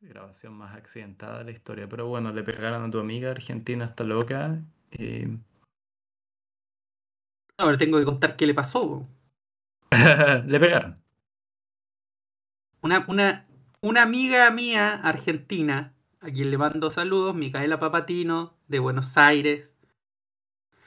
grabación más accidentada de la historia. Pero bueno, le pegaron a tu amiga argentina hasta loca. Ahora tengo que contar qué le pasó. le pegaron. Una, una, una amiga mía argentina, a quien le mando saludos, Micaela Papatino, de Buenos Aires,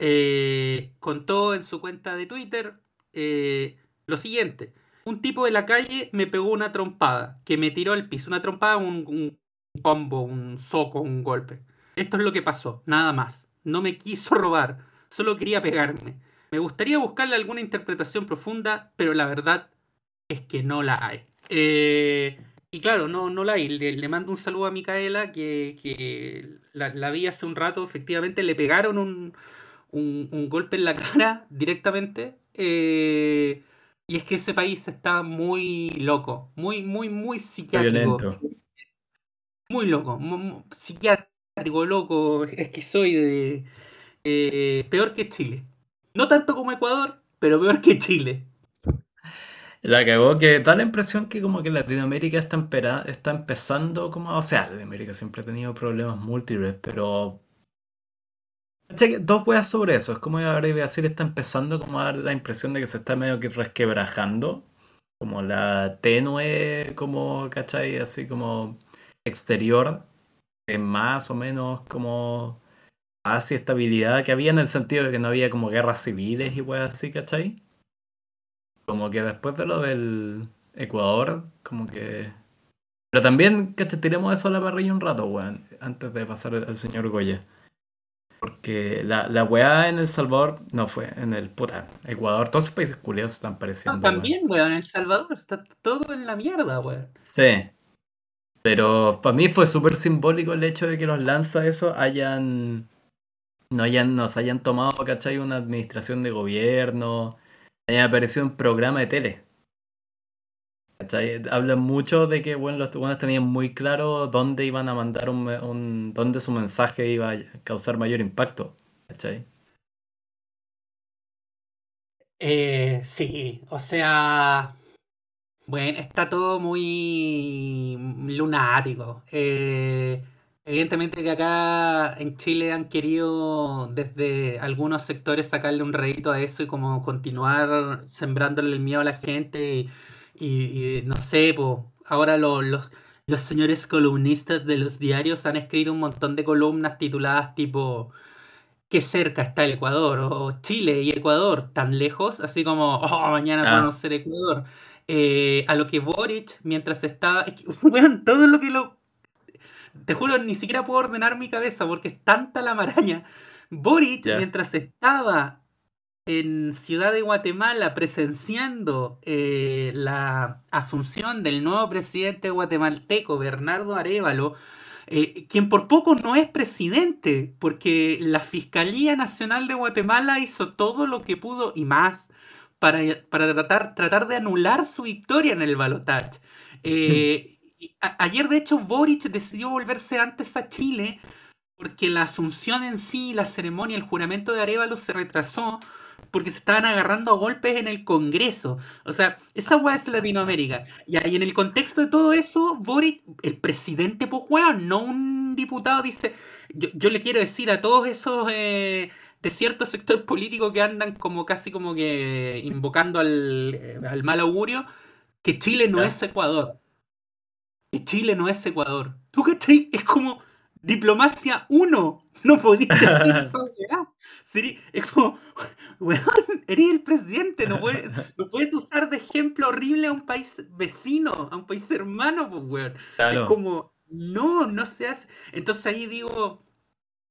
eh, contó en su cuenta de Twitter eh, lo siguiente. Un tipo de la calle me pegó una trompada, que me tiró al piso. Una trompada, un, un combo, un soco, un golpe. Esto es lo que pasó, nada más. No me quiso robar, solo quería pegarme. Me gustaría buscarle alguna interpretación profunda, pero la verdad es que no la hay. Eh, y claro, no, no la hay. Le, mando un saludo a Micaela, que, la, vi hace un rato. Efectivamente, le pegaron un, un, golpe en la cara directamente. Eh, y es que ese país está muy loco, muy, muy, muy psiquiátrico. Muy loco, psiquiátrico, loco, es que soy de... Eh, peor que Chile. No tanto como Ecuador, pero peor que Chile. La cagó que da la impresión que como que Latinoamérica está, está empezando como... O sea, Latinoamérica siempre ha tenido problemas múltiples, pero Dos weas sobre eso. Es como ahora Brasil está empezando como a dar la impresión de que se está medio que resquebrajando. Como la tenue, como, ¿cachai? Así como exterior. Es más o menos como hacia estabilidad que había en el sentido de que no había como guerras civiles y weas así, ¿cachai? Como que después de lo del Ecuador, como que... Pero también, ¿cachai? Tiremos eso a la parrilla un rato, weón, antes de pasar al señor Goya. Porque la, la weá en El Salvador no fue, en el puta, Ecuador, todos esos países culiados están pareciendo. también, weón, en El Salvador está todo en la mierda, weón. Sí. Pero para mí fue súper simbólico el hecho de que los lanza eso hayan. No hayan, nos hayan tomado, ¿cachai? Una administración de gobierno, haya aparecido un programa de tele. Hablan mucho de que bueno, los tucanes tenían muy claro dónde iban a mandar un, dónde su mensaje iba a causar mayor impacto. ¿Cachai? Eh, sí, o sea, bueno, está todo muy lunático. Eh, evidentemente que acá en Chile han querido desde algunos sectores sacarle un rédito a eso y como continuar sembrándole el miedo a la gente y, no sé, ahora los, los señores columnistas de los diarios han escrito un montón de columnas tituladas tipo qué cerca está el Ecuador, o Chile y Ecuador tan lejos, así como, oh, mañana ah. ser Ecuador. Eh, a lo que Boric, mientras estaba, todo lo que lo... Te juro, ni siquiera puedo ordenar mi cabeza porque es tanta la maraña. Boric, mientras estaba en Ciudad de Guatemala presenciando eh, la asunción del nuevo presidente guatemalteco, Bernardo Arevalo, eh, quien por poco no es presidente, porque la Fiscalía Nacional de Guatemala hizo todo lo que pudo y más para, para tratar, tratar de anular su victoria en el balotaje. Eh, ayer, de hecho, Boric decidió volverse antes a Chile porque la asunción en sí, la ceremonia, el juramento de Arevalo se retrasó porque se estaban agarrando a golpes en el Congreso. O sea, esa weá es Latinoamérica. Y ahí en el contexto de todo eso, Boric, el presidente, pues no un diputado, dice, yo, le quiero decir a todos esos eh, de cierto sector político que andan como casi como que invocando al, eh, mal augurio, que Chile no es Ecuador. Que Chile no es Ecuador. ¿Tú qué? Es como diplomacia uno. No podías decir eso, es como, weón, eres el presidente, no puedes, no puedes usar de ejemplo horrible a un país vecino, a un país hermano, pues, weón. Es como, no, no se hace. Entonces ahí digo,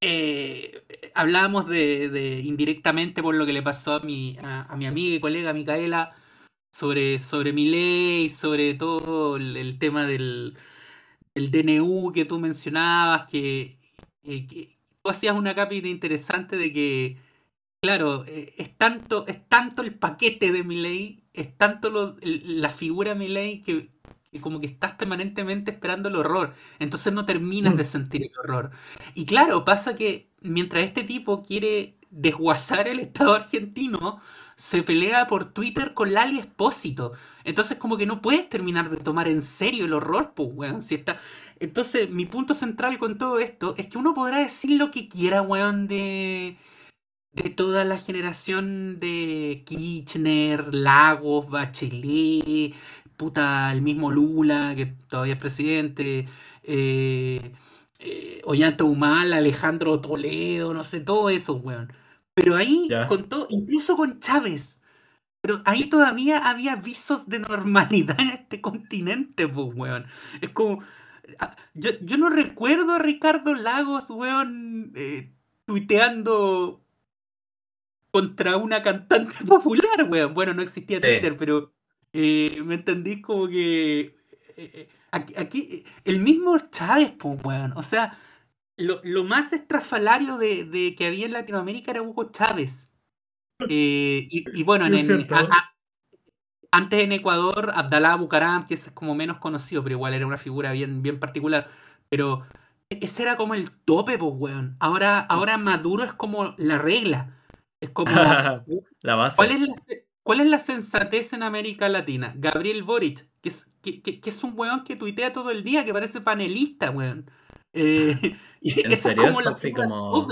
eh, hablábamos de, indirectamente por lo que le pasó a mi, a, mi amiga y colega Micaela sobre, sobre mi ley, sobre todo el, tema del el DNU que tú mencionabas, que, eh, que tú hacías una cápita interesante de que, claro, eh, es tanto, es tanto el paquete de mi ley, es tanto la figura de mi ley que, como que estás permanentemente esperando el horror. Entonces no terminas de sentir el horror. Y claro, pasa que mientras este tipo quiere desguazar el Estado argentino, se pelea por Twitter con Lali Espósito. Entonces como que no puedes terminar de tomar en serio el horror, pues, weón. Si está... Entonces mi punto central con todo esto es que uno podrá decir lo que quiera, weón, de, de toda la generación de Kirchner, Lagos, Bachelet, puta, el mismo Lula, que todavía es presidente, eh, eh, Ollanta Humal, Alejandro Toledo, no sé, todo eso, weón. Pero ahí, con todo, incluso con Chávez, pero ahí todavía había visos de normalidad en este continente, pues, weón. Es como. Ah, yo, no recuerdo a Ricardo Lagos, weón, eh, tuiteando contra una cantante popular, weón. Bueno, no existía Twitter, pero eh, me entendí como que. Eh, aquí, el mismo Chávez, pues, weón. O sea, lo, más estrafalario de, que había en Latinoamérica era Hugo Chávez. Eh, y, bueno, antes en Ecuador, Abdalá Bucaram, que es como menos conocido, pero igual era una figura bien, bien particular. Pero e, ese era como el tope, pues, weón. Ahora, ahora Maduro es como la regla. Es como. la base. ¿cuál es la, ¿Cuál es la sensatez en América Latina? Gabriel Boric, que es, que, que es un weón que tuitea todo el día, que parece panelista, weón. Eh, ¿En serio? como la así como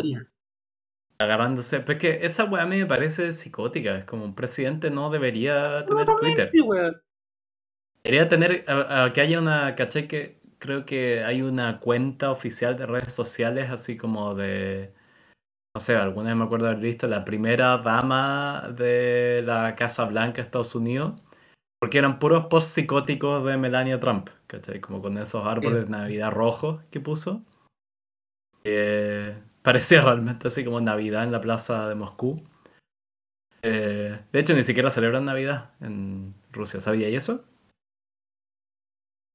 agarrándose. Pues que esa weá a mí me parece psicótica. Es como un presidente no debería tener Twitter. Debería tener que haya una, caché que creo que hay una cuenta oficial de redes sociales así como de no sé, alguna vez me acuerdo haber visto la primera dama de la Casa Blanca de Estados Unidos, porque eran puros post psicóticos de Melania Trump, ¿cachai? Como con esos árboles de Navidad rojos que puso. parecía realmente así como Navidad en la plaza de Moscú. Eh, de hecho, ni siquiera celebran Navidad en Rusia, ¿sabía eso?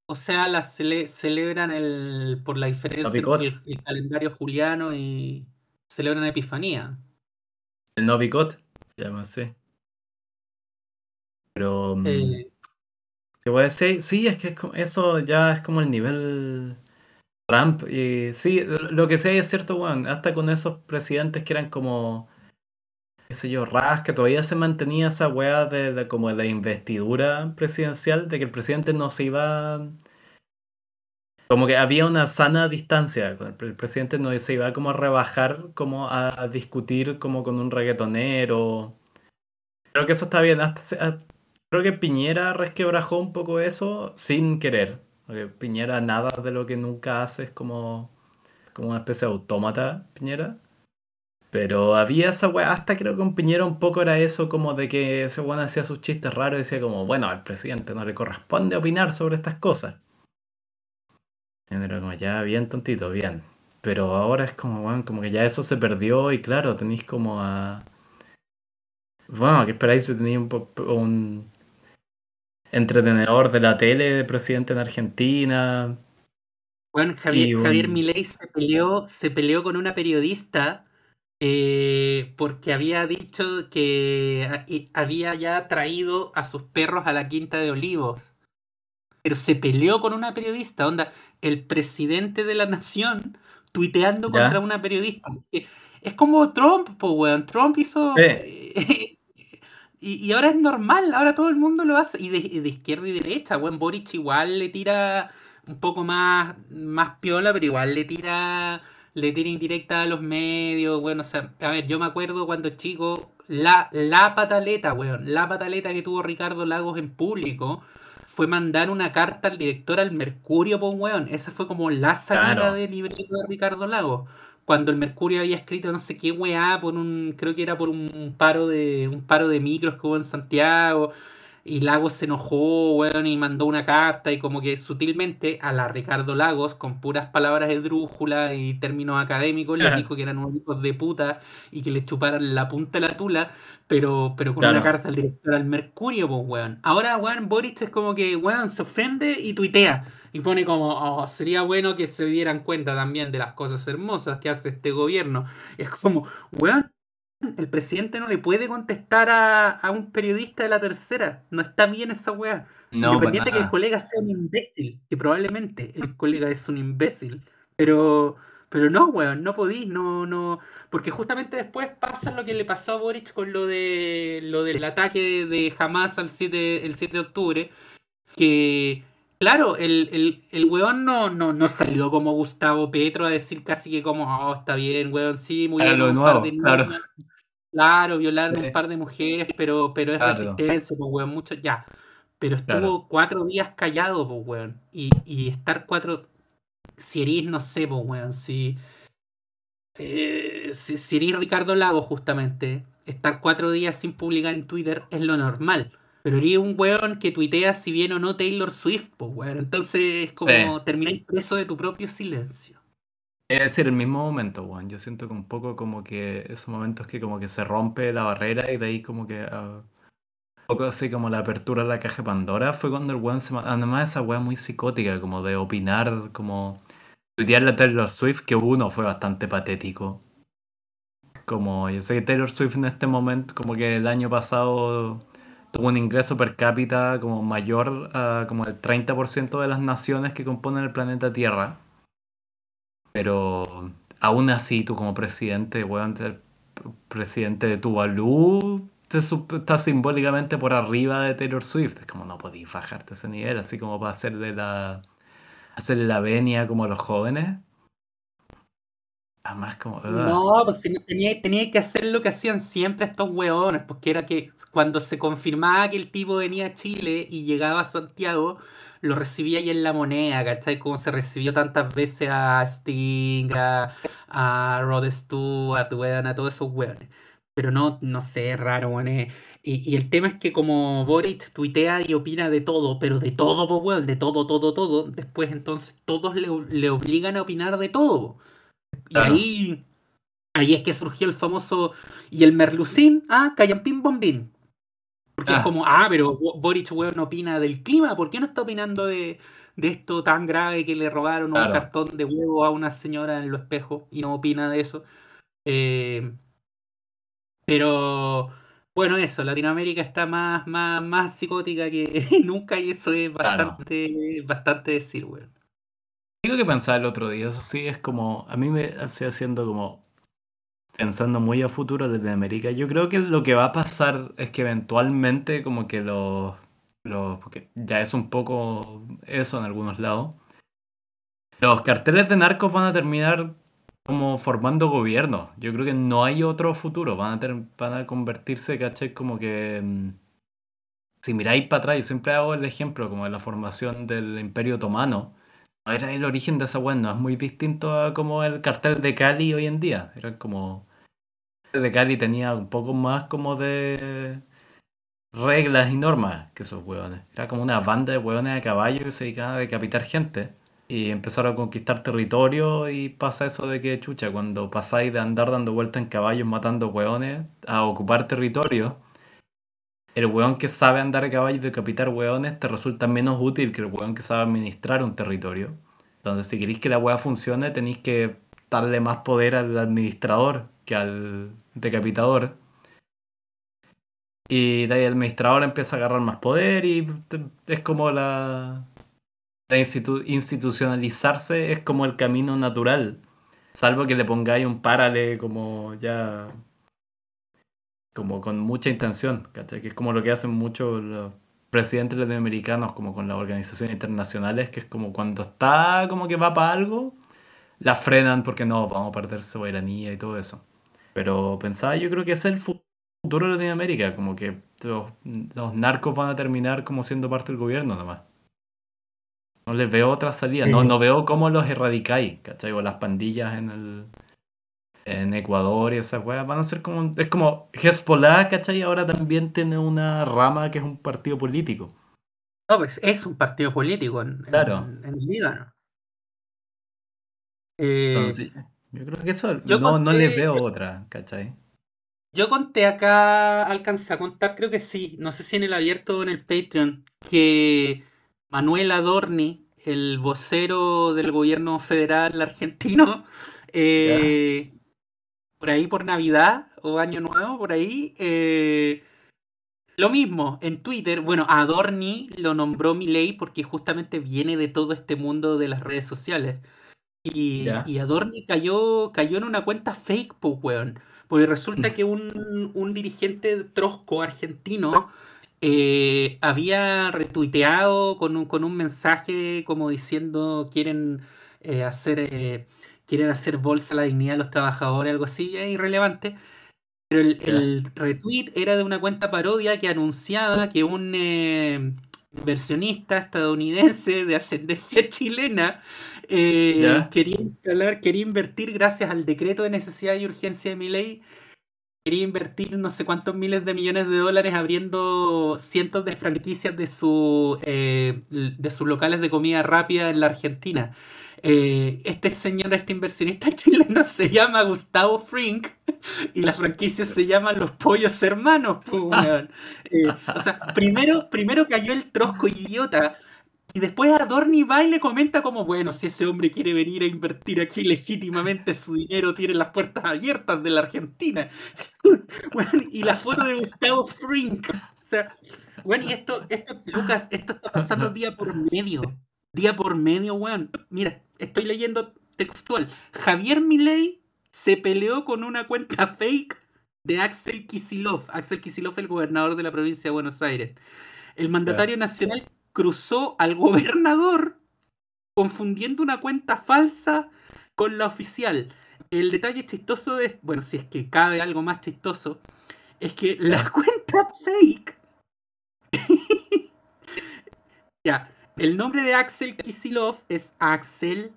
O sea, la celebran el, por la diferencia entre el, calendario juliano y celebran Epifanía. El Novikot se llama así. Pero. Mm, eh, ¿Qué voy a decir? Sí, es que eso ya es como el nivel Trump. Y sí, lo que sé es cierto, bueno, hasta con esos presidentes que eran como. qué sé yo, ras, que todavía se mantenía esa weá de, de como de investidura presidencial, de que el presidente no se iba como que había una sana distancia. El presidente no se iba como a rebajar, como a, discutir como con un reggaetonero. Creo que eso está bien. Creo que Piñera resquebrajó un poco eso sin querer. Porque Piñera nada de lo que nunca hace es como, como una especie de autómata, Piñera. Pero había esa weá, hasta creo que un Piñera un poco era eso, como de que ese weón hacía sus chistes raros y decía como, bueno, al presidente no le corresponde opinar sobre estas cosas. Era como ya bien tontito, bien. Pero ahora es como, bueno, como que ya eso se perdió y claro, tenéis como a... Bueno, ¿qué esperáis si tenéis un, un entretenedor de la tele de presidente en Argentina? Bueno, Javier, Javier Milei se peleó, se peleó con una periodista eh, porque había dicho que había ya traído a sus perros a la Quinta de Olivos. Pero se peleó con una periodista, onda, el presidente de la nación tuiteando contra una periodista. Es como Trump, pues, weón. Trump hizo. Y, ahora es normal, ahora todo el mundo lo hace. Y de, izquierda y derecha, weón. Boric igual le tira un poco más, más piola, pero igual le tira. Le tira indirecta a los medios, bueno, o sea, a ver, yo me acuerdo cuando chico, la, la pataleta, weón, la pataleta que tuvo Ricardo Lagos en público, fue mandar una carta al director al Mercurio, pues weón. Esa fue como la salida de libreto de Ricardo Lago. Cuando el Mercurio había escrito no sé qué weá por un, creo que era por un paro de, un paro de micros que hubo en Santiago. Y Lagos se enojó, weón, y mandó una carta y como que sutilmente a la Ricardo Lagos, con puras palabras de drújula y términos académicos, le dijo que eran unos hijos de puta y que le chuparan la punta de la tula, pero, pero con una carta al director al Mercurio, pues, weón. Ahora, weón, Boris es como que, weón, se ofende y tuitea. Y pone como, oh, sería bueno que se dieran cuenta también de las cosas hermosas que hace este gobierno. Es como, weón, el presidente no le puede contestar a, un periodista de la tercera. No está bien esa weá. No, Independiente de que el colega sea un imbécil, que probablemente el colega es un imbécil. Pero, Pero no, weón, no podís, no, no. Porque justamente después pasa lo que le pasó a Boric con lo de lo del ataque de Hamas al 7, el 7 de octubre. Que, claro, el, el, el weón no, no, no salió como Gustavo Petro a decir casi que como, oh, está bien, weón, sí, muy bien. Un par de claro. claro, violaron un par de mujeres, pero, pero es resistencia, pues, weón, mucho, ya. Pero estuvo cuatro días callado, pues, weón. Y, y estar cuatro si eres, no sé, pues, weón, si, eh, si, si eres Ricardo Lago, justamente, estar cuatro días sin publicar en Twitter es lo normal. Pero eres un weón que tuitea si bien o no Taylor Swift, pues, weón. Entonces es como terminar preso de tu propio silencio. Es decir, el mismo momento, weón. Yo siento que un poco como que esos momentos que como que se rompe la barrera y de ahí como que... Uh, un poco así como la apertura de la caja Pandora fue cuando el weón se... Además esa weón muy psicótica, como de opinar, como tuitearle a Taylor Swift, que uno fue bastante patético. Como yo sé que Taylor Swift en este momento, como que el año pasado tuvo un ingreso per cápita como mayor como el 30% de las naciones que componen el planeta Tierra. Pero aún así, tú como presidente, weón, ser presidente de Tuvalu, está simbólicamente por arriba de Taylor Swift. Es como no podías bajarte ese nivel, así como para hacer de la hacerle la venia como a los jóvenes. Además, como. No, pues tenía, tenía, que hacer lo que hacían siempre estos weones, porque era que cuando se confirmaba que el tipo venía a Chile y llegaba a Santiago, lo recibía ahí en la moneda, ¿cachai? Como se recibió tantas veces a Sting, a, Rod Stewart, weón, a todos esos weones. Pero no, no sé, es raro, weón. Y, el tema es que como Boric tuitea y opina de todo, pero de todo, pues, de todo, todo, todo, después entonces todos le, obligan a opinar de todo. Y ahí, ahí es que surgió el famoso, y el Merlucín, ah, Callampín Bombín. Porque es ah. como, ah, pero Boric, weón, opina del clima, ¿por qué no está opinando de, esto tan grave que le robaron un cartón de huevo a una señora en los espejos y no opina de eso? Eh, pero bueno, eso, Latinoamérica está más, más, más psicótica que nunca y eso es bastante, bastante decir, weón. Tengo que pensar el otro día, eso sí, es como, a mí me hace haciendo como, pensando muy a futuro Latinoamérica, yo creo que lo que va a pasar es que eventualmente como que los, los porque ya es un poco eso en algunos lados, los carteles de narcos van a terminar como formando gobierno. Yo creo que no hay otro futuro. Van a, tener, van a convertirse, ¿cachai? Como que... Mm, si miráis para atrás, yo siempre hago el ejemplo como de la formación del Imperio Otomano. Era el origen de esa web, no es muy distinto a como el cartel de Cali hoy en día. Era como... El de Cali tenía un poco más como de reglas y normas que esos hueones. Era como una banda de hueones de caballo que se dedicaban a decapitar gente y empezaron a conquistar territorio y pasa eso de que, chucha, cuando pasáis de andar dando vueltas en caballos matando hueones a ocupar territorio, el hueón que sabe andar a caballo y decapitar hueones te resulta menos útil que el hueón que sabe administrar un territorio. Entonces, si queréis que la hueá funcione, tenéis que darle más poder al administrador que al decapitador. Y de el administrador empieza a agarrar más poder y es como la, institucionalizarse es como el camino natural. Salvo que le pongáis un párale como ya. Como con mucha intención, ¿cachai? Que es como lo que hacen muchos los presidentes latinoamericanos, como con las organizaciones internacionales, que es como cuando está como que va para algo, la frenan porque no, vamos a perder soberanía y todo eso. Pero pensaba, yo creo que es el futuro de Latinoamérica, como que los, los narcos van a terminar como siendo parte del gobierno nomás. No les veo otra salida. No, no veo cómo los erradicáis, ¿cachai? O las pandillas en el en Ecuador y esas weas van a ser como es como Hezbollah, ¿cachai? Ahora también tiene una rama que es un partido político. No, pues es un partido político en, claro. en, el Líbano. Eh, yo creo que eso no, no les veo otra, ¿cachai? Yo conté acá, alcancé a contar, creo que sí, no sé si en el abierto o en el Patreon, que Manuel Adorni, el vocero del gobierno federal argentino, eh, por ahí por Navidad o Año Nuevo, por ahí, eh, lo mismo, en Twitter, bueno, Adorni lo nombró ley porque justamente viene de todo este mundo de las redes sociales. Y, Adorni cayó, cayó en una cuenta fake, pues, weón. Porque resulta que un, un dirigente trosco argentino eh, había retuiteado con un, con un mensaje como diciendo quieren eh, hacer quieren hacer bolsa la dignidad de los trabajadores, algo así, es irrelevante. Pero el, el retweet era de una cuenta parodia que anunciaba que un eh, inversionista estadounidense de ascendencia chilena eh, quería instalar, quería invertir gracias al decreto de necesidad y urgencia de mi ley quería invertir no sé cuántos miles de millones de dólares abriendo cientos de franquicias de, su, eh, de sus locales de comida rápida en la Argentina. Eh, este señor, este inversionista chileno se llama Gustavo Frink y las franquicias se llaman Los Pollos Hermanos. weón. Eh, o sea, primero, primero cayó el trosco idiota y después Adorni va y le comenta como, bueno, si ese hombre quiere venir a invertir aquí legítimamente su dinero, tiene las puertas abiertas de la Argentina. Bueno, y la foto de Gustavo Frink. O sea, bueno, y esto, esto, Lucas, esto está pasando día por medio. Día por medio, weón. Mira, estoy leyendo textual. Javier Milei se peleó con una cuenta fake de Axel Kicillof. Axel Kicillof, el gobernador de la provincia de Buenos Aires. El mandatario nacional cruzó al gobernador confundiendo una cuenta falsa con la oficial. El detalle chistoso es, bueno, si es que cabe algo más chistoso, es que la cuenta fake, ya, el nombre de Axel Kisilov es Axel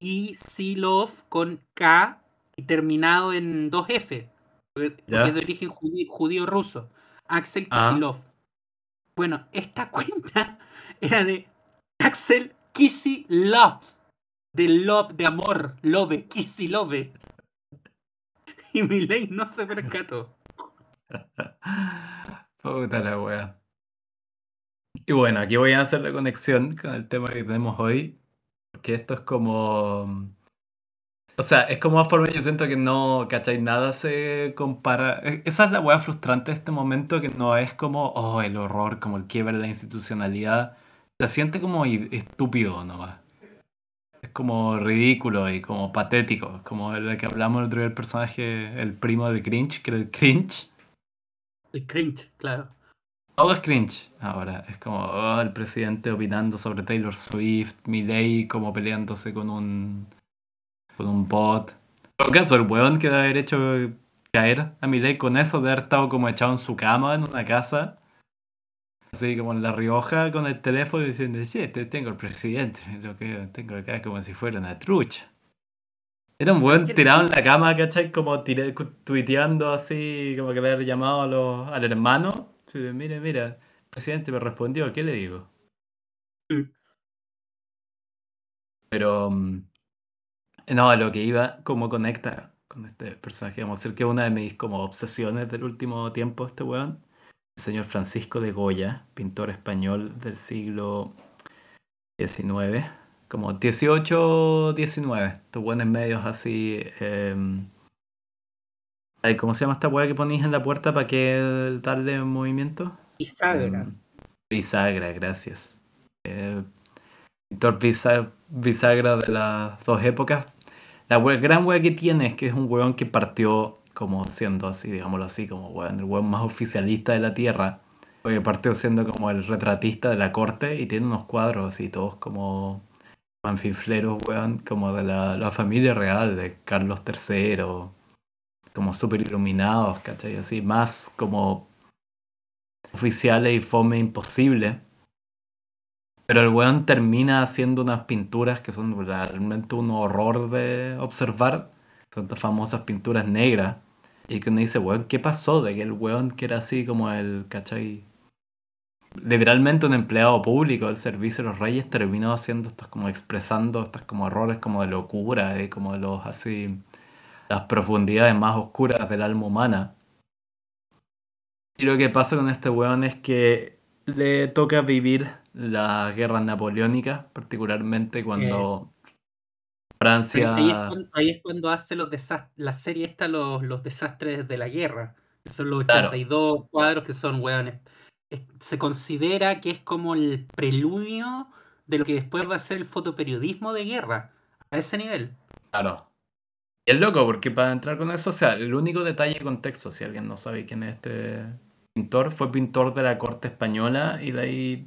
Kisilov con K y terminado en dos F, porque porque es de origen judío, judío ruso. Axel Ah, Kisilov. Bueno, esta cuenta era de Axel Kisilov, de love, de amor, love, Kisilove. Y Milei no se percató. Puta la wea. Y bueno, aquí voy a hacer la conexión con el tema que tenemos hoy. Porque esto es como. O sea, es como una forma, yo siento que no, ¿cachai? Nada se compara. e- Esa es la wea frustrante de este momento, que no es como, oh, el horror, como el quiebre de la institucionalidad. Se siente como estúpido nomás. Es como ridículo y como patético. Como el que hablamos el otro día del personaje, el primo del cringe, que era el cringe. El cringe, claro. Todo es cringe ahora. Es como oh, el presidente opinando sobre Taylor Swift, Milei como peleándose con un, con un bot. Todo caso, el weón que debe haber hecho caer a Milei con eso de haber estado como echado en su cama en una casa, así como en La Rioja con el teléfono diciendo, sí, te tengo el presidente, lo que tengo acá es como si fuera una trucha. Era un ¿Quién- tirado en la cama, ¿cachai? Como tuiteando así, como que le haber llamado a los- al hermano. Sí, mira, el presidente me respondió, ¿qué le digo? Pero, mm, no, a lo que iba, como conecta con este personaje, vamos a decir que es una de mis como obsesiones del último tiempo, este weón. El señor Francisco de Goya, pintor español del siglo XIX, como 18, 19. Estos buenos medios así. em, ¿Cómo se llama esta weá que ponís en la puerta para que darle movimiento? Bisagra. Em, bisagra, gracias. Eh, pintor bisa- bisagra de las dos épocas. La gran wea que tiene es que es un weón que partió como siendo así, digámoslo así, como weón, el weón más oficialista de la tierra. Porque partió siendo como el retratista de la corte y tiene unos cuadros así, todos como manfinfleros, weón, como de la, la familia real de Carlos III, como súper iluminados, ¿cachai? Así, más como oficiales y fome imposible. Pero el weón termina haciendo unas pinturas que son realmente un horror de observar. Son estas famosas pinturas negras. Y que uno dice, weón, ¿qué pasó de que el weón que era así como el, ¿cachai? Literalmente un empleado público del servicio de los reyes terminó haciendo estos como expresando estos como errores como de locura y como de los así las profundidades más oscuras del alma humana. Y lo que pasa con este weón es que le toca vivir las guerras napoleónicas, particularmente cuando Ahí es, Francia... cuando, ahí es cuando hace los la serie esta, los, los desastres de la guerra. Son los Claro. 82 cuadros que son, weones. Es- Se considera que es como el preludio de lo que después va a ser el fotoperiodismo de guerra. A ese nivel. Claro. Y es loco, porque para entrar con eso, o sea, el único detalle de contexto, si alguien no sabe quién es este pintor, fue pintor de la corte española y de ahí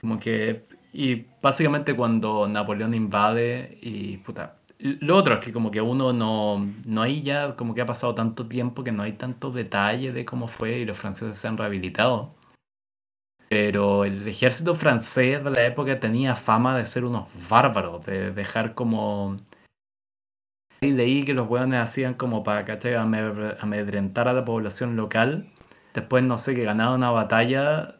como que... Y básicamente cuando Napoleón invade y puta... Lo otro es que como que uno no, no hay ya, como que ha pasado tanto tiempo que no hay tanto detalle de cómo fue y los franceses se han rehabilitado. Pero el ejército francés de la época tenía fama de ser unos bárbaros, de dejar como... Y leí que los hueones hacían como para, ¿cachai? Amedrentar a la población local. Después, no sé, que ganaban una batalla,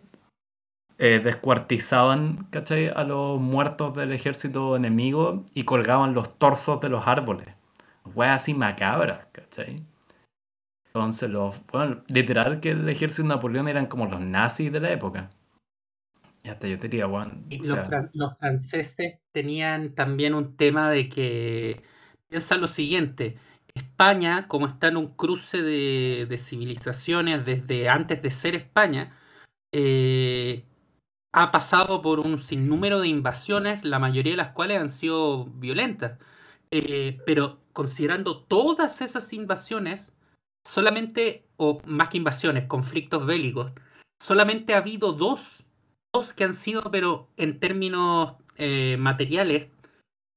eh, descuartizaban, ¿cachai? A los muertos del ejército enemigo y colgaban los torsos de los árboles. Hueas así macabras, ¿cachai? Entonces, los, bueno, literal que el ejército de Napoleón eran como los nazis de la época. Y hasta yo te diría, bueno, Y los, los franceses tenían también un tema de que, piensa lo siguiente, España, como está en un cruce de, civilizaciones desde antes de ser España, eh, ha pasado por un sinnúmero de invasiones, la mayoría de las cuales han sido violentas. Eh, pero considerando todas esas invasiones, solamente, o más que invasiones, conflictos bélicos, solamente ha habido dos dos que han sido, pero en términos eh, materiales,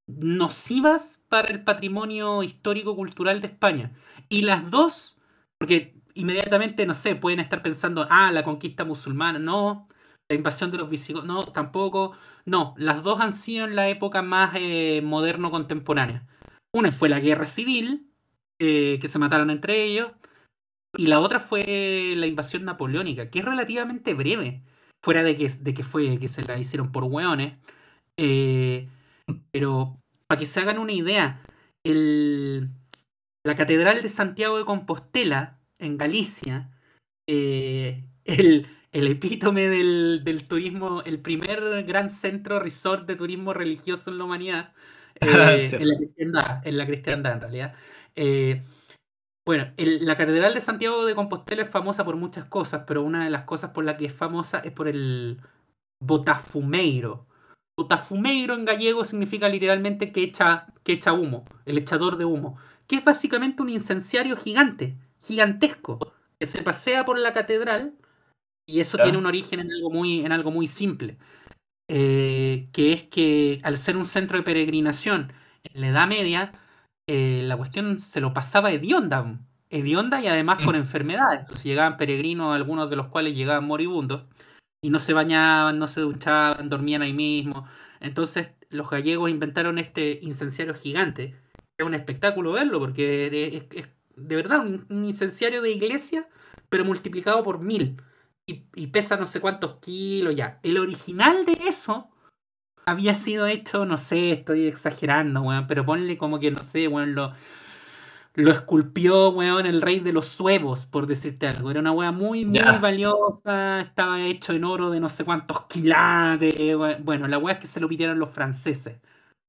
nocivas para el patrimonio histórico-cultural de España. Y las dos, porque inmediatamente, no sé, pueden estar pensando, ah, la conquista musulmana, no, la invasión de los visigodos, no, tampoco, no, las dos han sido en la época más eh, moderno-contemporánea. Una fue la guerra civil, eh, que se mataron entre ellos, y la otra fue la invasión napoleónica, que es relativamente breve fuera de que, de que fue que se la hicieron por hueones. Eh, pero para que se hagan una idea, el, la Catedral de Santiago de Compostela, en Galicia, eh, el, el, epítome del, del, turismo, el primer gran centro resort de turismo religioso en la humanidad, eh, en, la cristiandad, en la cristiandad en realidad. Bueno, la Catedral de Santiago de Compostela es famosa por muchas cosas, pero una de las cosas por las que es famosa es por el botafumeiro. Botafumeiro en gallego significa literalmente que echa, que echa humo, el echador de humo, que es básicamente un incenciario gigante, gigantesco, que se pasea por la catedral y eso tiene un origen en algo muy, en algo muy simple, eh, que es que al ser un centro de peregrinación en la Edad Media, eh, la cuestión se lo pasaba hedionda, hedionda y además con mm. enfermedades. Entonces llegaban peregrinos, algunos de los cuales llegaban moribundos, y no se bañaban, no se duchaban, dormían ahí mismo. Entonces los gallegos inventaron este incenciario gigante. Es un espectáculo verlo, porque es, de verdad un, incenciario de iglesia, pero multiplicado por mil. Y, y, pesa no sé cuántos kilos ya. El original de eso había sido hecho, no sé, estoy exagerando, weón, pero ponle como que, no sé, weón, lo, lo esculpió, weón, el rey de los suevos, por decirte algo. Era una weá muy, muy valiosa, estaba hecho en oro de no sé cuántos quilates. Bueno, la weá es que se lo pidieron los franceses.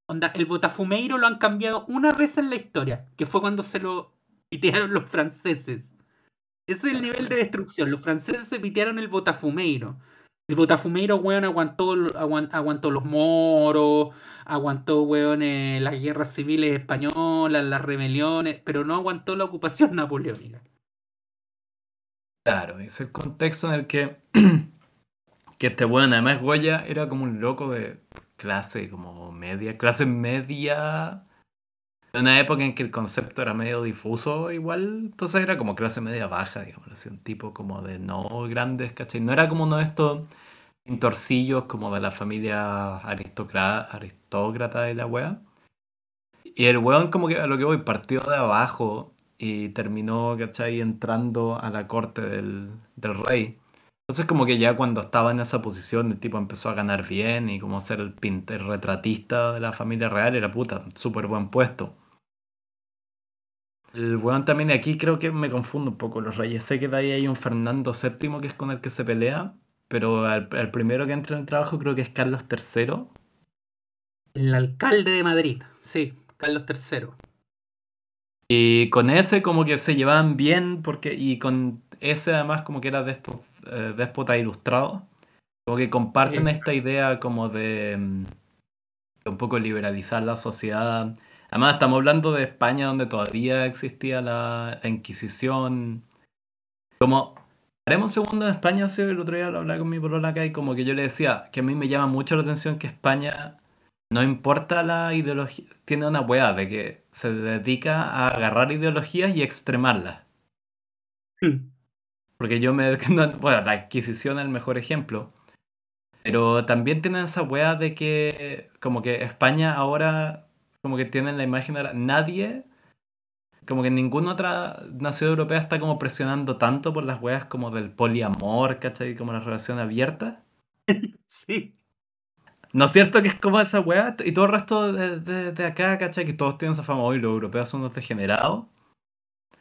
Onda, el botafumeiro lo han cambiado una vez en la historia, que fue cuando se lo pitearon los franceses. Ese es el nivel de destrucción. Los franceses se pitearon el botafumeiro. El Botafumeiro, weón, aguantó, aguantó los moros, aguantó, weón, eh, las guerras civiles españolas, las rebeliones, pero no aguantó la ocupación napoleónica. Claro, es el contexto en el que, que este weón, además Goya era como un loco de clase como media, clase media, en una época en que el concepto era medio difuso igual, entonces era como clase media baja, digamos, así, un tipo como de no grandes, ¿cachai? No era como uno de estos pintorcillos como de la familia aristócrata de la wea. Y el weón como que a lo que voy partió de abajo y terminó, ¿cachai? Entrando a la corte del, del rey. Entonces como que ya cuando estaba en esa posición el tipo empezó a ganar bien y como ser el pintor retratista de la familia real era puta, súper buen puesto. El weón también aquí creo que me confundo un poco los reyes. Sé que de ahí hay un Fernando VII que es con el que se pelea, pero el, primero que entra en el trabajo creo que es Carlos III. El alcalde de Madrid, sí, Carlos III. Y con ese como que se llevaban bien, porque y con ese además como que era de estos eh, déspotas ilustrados, como que comparten esta idea como de, un poco liberalizar la sociedad. Además, estamos hablando de España donde todavía existía la, la Inquisición. Como, haremos un segundo en España, sí, el otro día lo hablaba con mi polola acá y como que yo le decía que a mí me llama mucho la atención que España no importa la ideología, tiene una weá de que se dedica a agarrar ideologías y extremarlas. Hmm. Porque yo me... Bueno, la Inquisición es el mejor ejemplo. Pero también tienen esa weá de que como que España ahora como que tienen la imagen ahora, nadie, como que ninguna otra nación europea está como presionando tanto por las weas como del poliamor, ¿cachai? Como la relación abierta. Sí. ¿No es cierto que es como esa wea? Y todo el resto de, de, acá, ¿cachai? Que todos tienen esa fama hoy, los europeos son unos degenerados.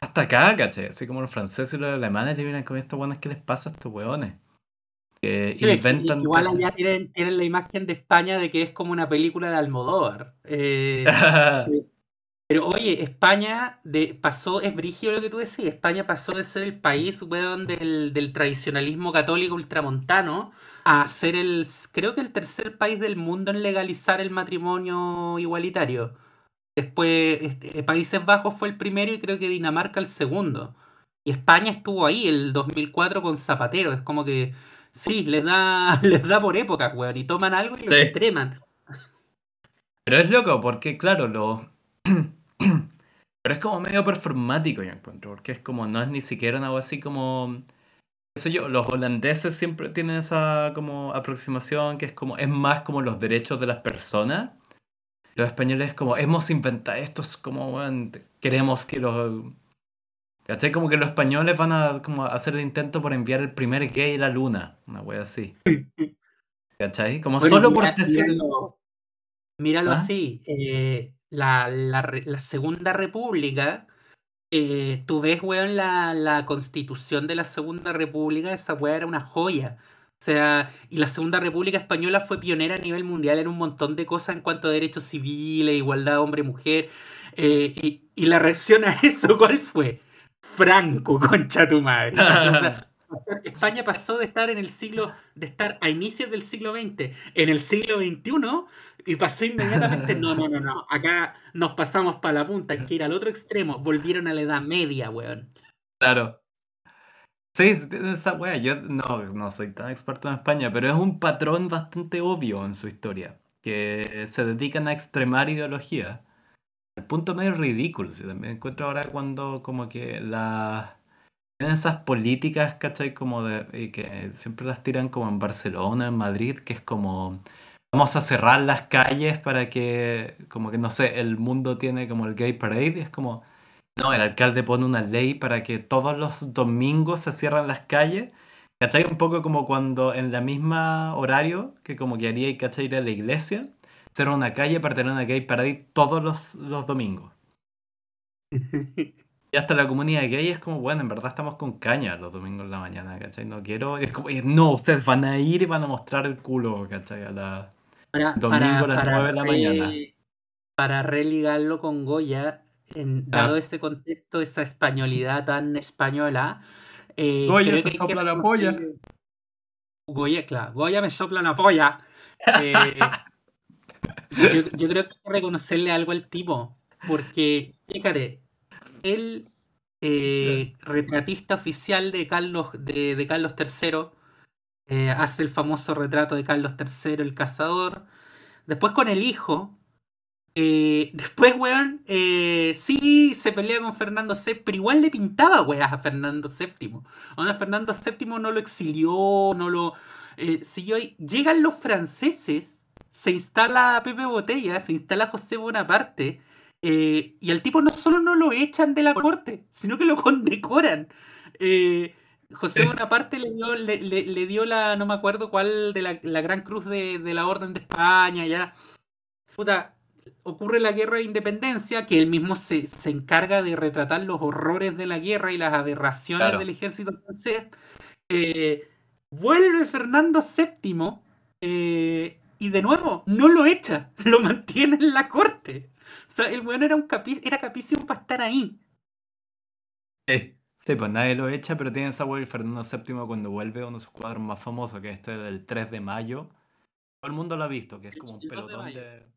Hasta acá, ¿cachai? Así como los franceses y los alemanes le vienen con estos weones, ¿qué les pasa a estos weones? Que Sí, es que inventan. igual allá tienen, tienen la imagen de España de que es como una película de Almodóvar. Eh, pero oye, España de, pasó, es brígido lo que tú decís, España pasó de ser el país, weón, del, del tradicionalismo católico ultramontano a ser el, creo que el tercer país del mundo en legalizar el matrimonio igualitario. Después, este, Países Bajos fue el primero y creo que Dinamarca el segundo. Y España estuvo ahí el 2004 con Zapatero. Es como que, sí, les da, les da por épocas, weón, y toman algo y lo Sí. extreman. Pero es loco, porque claro, lo. Pero es como medio performático, yo encuentro, porque es como, no es ni siquiera algo así como. qué sé yo, los holandeses siempre tienen esa como aproximación que es como, es más como los derechos de las personas. Los españoles es como, hemos inventado esto, es como, weón, queremos que los. ¿Cachai? Como que los españoles van a como hacer el intento por enviar el primer gay a la luna, una wea así. ¿Cachai? Como Bueno, solo mira- por decir. míralo, míralo ¿Ah? así. eh, la, la Segunda República, eh, tú ves, weón, la, la constitución de la Segunda República, esa weá era una joya. O sea, y la Segunda República Española fue pionera a nivel mundial en un montón de cosas en cuanto a derechos civiles, igualdad hombre-mujer. eh, y, y la reacción a eso, ¿cuál fue? Franco, concha tu madre. O sea, España pasó de estar en el siglo, de estar a inicios del siglo XX en el siglo XXI y pasó inmediatamente, no, no, no, no, acá nos pasamos para la punta, hay que ir al otro extremo, volvieron a la Edad Media, weón. Claro. Sí, esa wea. Yo no, no soy tan experto en España, pero es un patrón bastante obvio en su historia, que se dedican a extremar ideología. El punto medio ridículo, si también encuentro ahora cuando como que las... Tienen esas políticas, ¿cachai? Como de... y que siempre las tiran como en Barcelona, en Madrid, que es como... Vamos a cerrar las calles para que, como que no sé, el mundo tiene como el gay parade, y es como... No, el alcalde pone una ley para que todos los domingos se cierran las calles. ¿Cachai? Un poco como cuando en la misma horario que como que haría, ¿cachai? Ir a la iglesia, cerrar una calle para tener una gay parade todos los, los domingos. Y hasta la comunidad gay es como, bueno, en verdad estamos con caña los domingos en la mañana, ¿cachai? No quiero... Es como, no, ustedes van a ir y van a mostrar el culo, ¿cachai? A la... Para, Domingo a las para, nueve de la re- mañana. para religarlo con Goya, en- Ah. dado ese contexto, esa españolidad tan española, eh, Goya, creo te que hay que sopla la polla. Goya, claro, Goya me sopla la polla. Eh, yo, yo creo que hay que reconocerle algo al tipo, porque, fíjate, él, eh, retratista oficial de Carlos, de, de Carlos III, eh, hace el famoso retrato de Carlos III, el cazador. Después con el hijo. eh, después, weón, sí se pelea con Fernando VII, pero igual le pintaba weas a Fernando VII. Ahora Fernando VII no lo exilió, no lo siguió ahí. Llegan los franceses, se instala Pepe Botella, se instala José Bonaparte, eh, y al tipo no solo no lo echan de la corte, sino que lo condecoran. Eh, José Bonaparte le dio, le, le- le dio la, no me acuerdo cuál, de la, la Gran Cruz de, de la Orden de España, ya. Puta, ocurre la guerra de independencia, que él mismo se, se encarga de retratar los horrores de la guerra y las aberraciones Claro. del ejército francés. Eh, vuelve Fernando VII eh, y de nuevo no lo echa, lo mantiene en la corte. O sea, el weón era, un capi- era capísimo para estar ahí. Sí. Sí, pues nadie lo echa, pero tiene esa que Fernando VII cuando vuelve uno de sus cuadros más famosos, que es este del 3 de mayo. Todo el mundo lo ha visto, que es como un El 2 de pelotón de...